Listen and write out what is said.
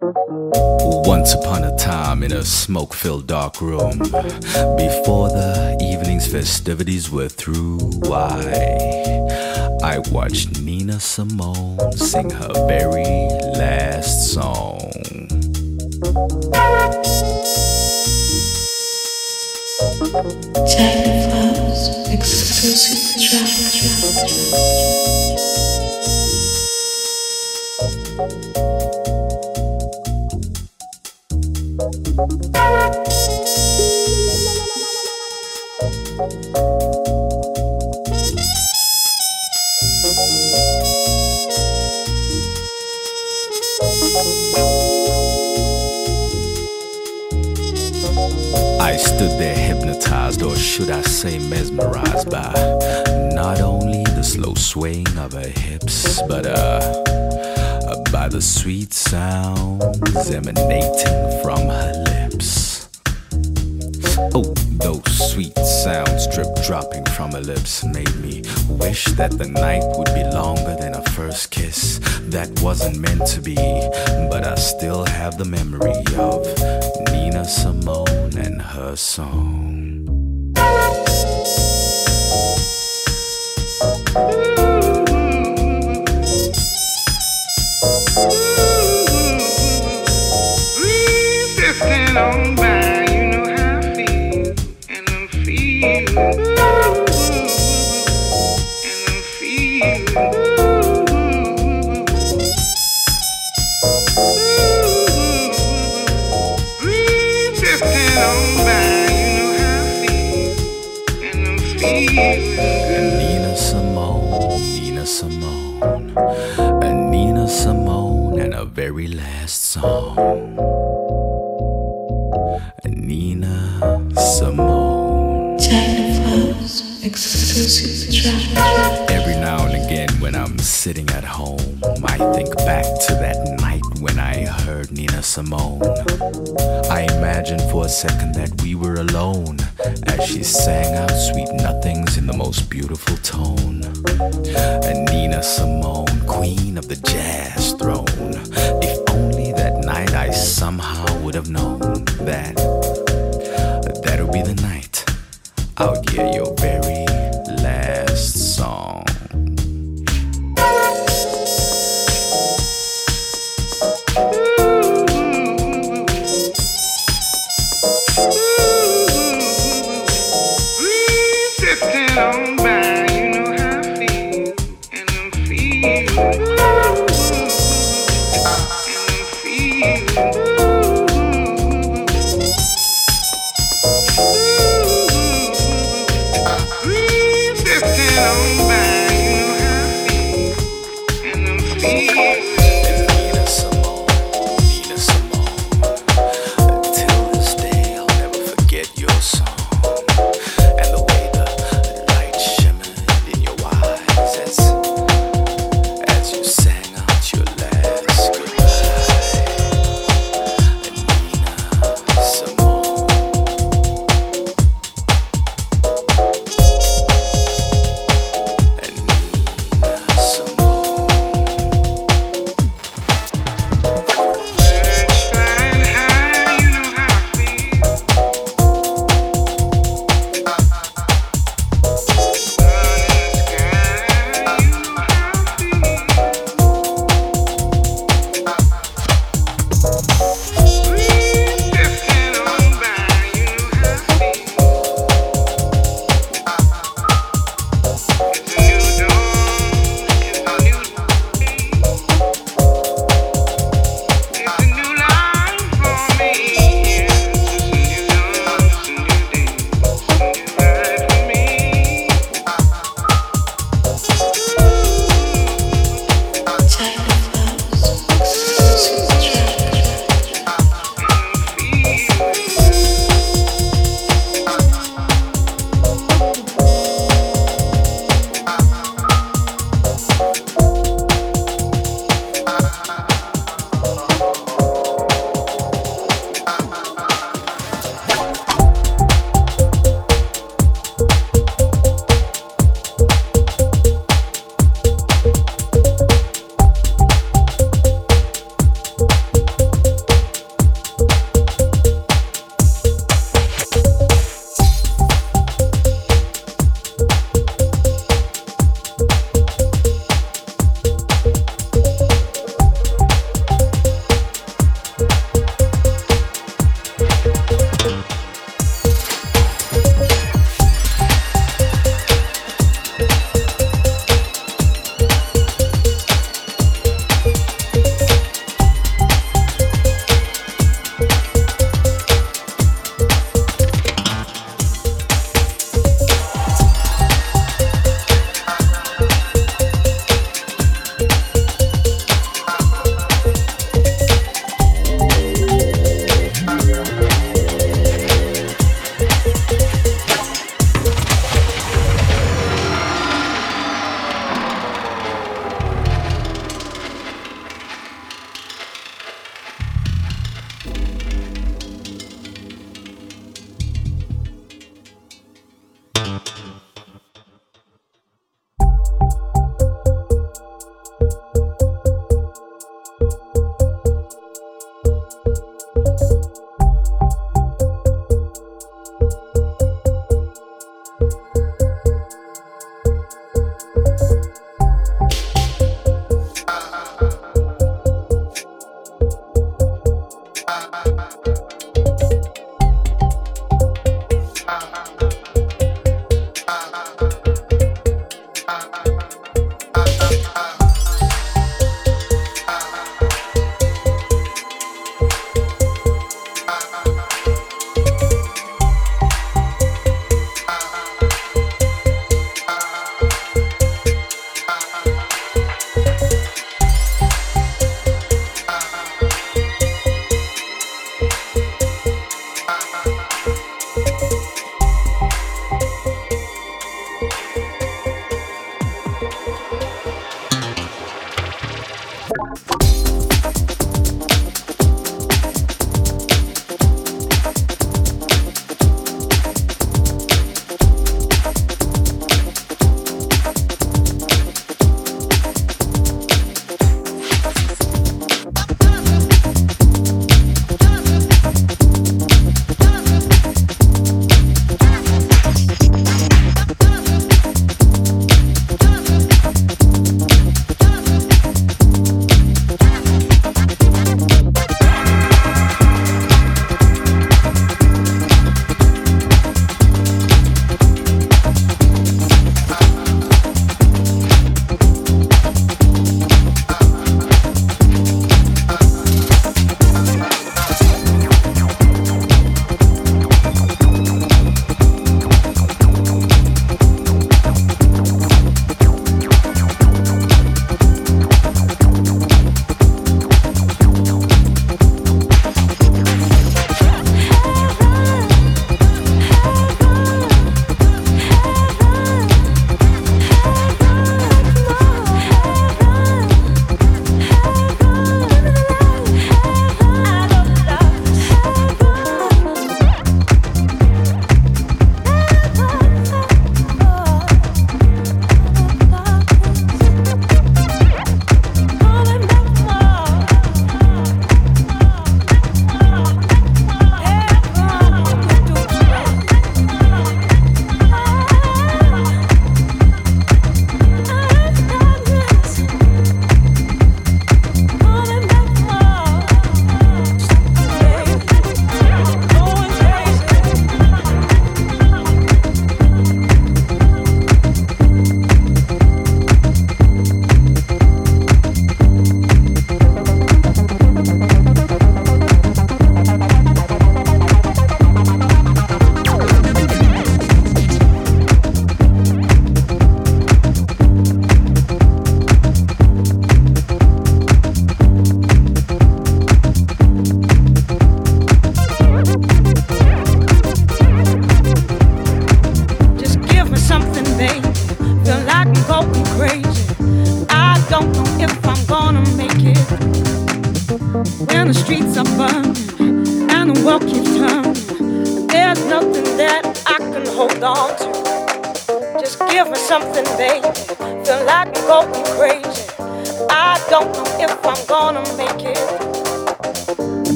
Once upon a time in a smoke filled dark room, before the evening's festivities were through, why, I watched Nina Simone sing her very last song. Exclusive I stood there hypnotized, or should I say mesmerized by not only the slow swaying of her hips, but uh, by the sweet sounds emanating from her lips. Oh, those sweet sounds drip dropping from her lips made me wish that the night would be longer than a first kiss. That wasn't meant to be, but I still have the memory of Nina Simone and her song. For a second that we were alone as she sang out sweet nothings in the most beautiful tone. And Nina Simone, queen of the jazz